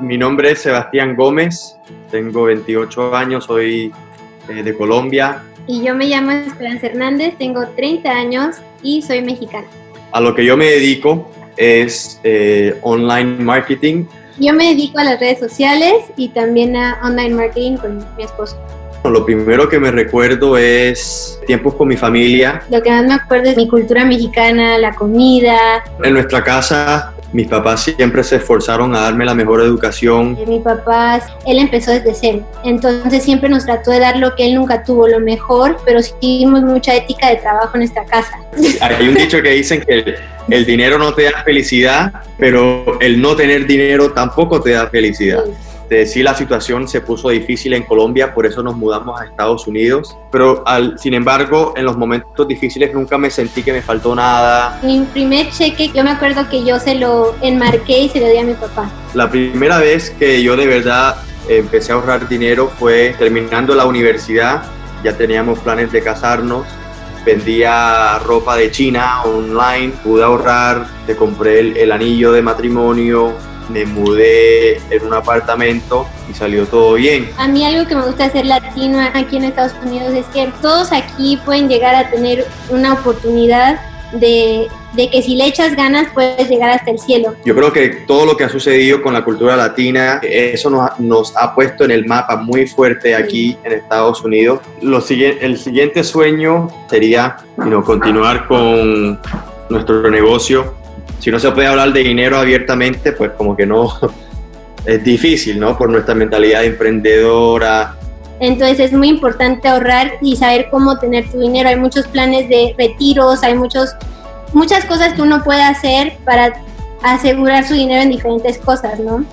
Mi nombre es Sebastián Gómez, tengo 28 años, soy eh, de Colombia. Y yo me llamo Esperanza Hernández, tengo 30 años y soy mexicana. A lo que yo me dedico es eh, online marketing. Yo me dedico a las redes sociales y también a online marketing con mi esposo. Lo primero que me recuerdo es tiempos con mi familia. Lo que más me acuerdo es mi cultura mexicana, la comida. En nuestra casa mis papás siempre se esforzaron a darme la mejor educación. Mi papá, él empezó desde cero, entonces siempre nos trató de dar lo que él nunca tuvo, lo mejor, pero sí tuvimos mucha ética de trabajo en nuestra casa. Hay un dicho que dicen que el, dinero no te da felicidad, pero el no tener dinero tampoco te da felicidad. Este, sí, la situación se puso difícil en Colombia, por eso nos mudamos a Estados Unidos, pero al, sin embargo, en los momentos difíciles nunca me sentí que me faltó nada. Mi primer cheque, yo me acuerdo que yo se lo enmarqué y se lo di a mi papá. La primera vez que yo de verdad empecé a ahorrar dinero fue terminando la universidad, ya teníamos planes de casarnos, vendía ropa de China online, pude ahorrar, te compré el, el anillo de matrimonio, me mudé en un apartamento y salió todo bien. A mí algo que me gusta hacer latino aquí en Estados Unidos es que todos aquí pueden llegar a tener una oportunidad de, de, que si le echas ganas puedes llegar hasta el cielo. Yo creo que todo lo que ha sucedido con la cultura latina, eso nos, nos ha puesto en el mapa muy fuerte aquí en Estados Unidos. Lo, el siguiente sueño sería continuar con nuestro negocio si no se puede hablar de dinero abiertamente, pues como que no, es difícil, ¿no? Por nuestra mentalidad emprendedora. Entonces es muy importante ahorrar y saber cómo tener tu dinero. Hay muchos planes de retiros, hay muchos, muchas cosas que uno puede hacer para asegurar su dinero en diferentes cosas, ¿no?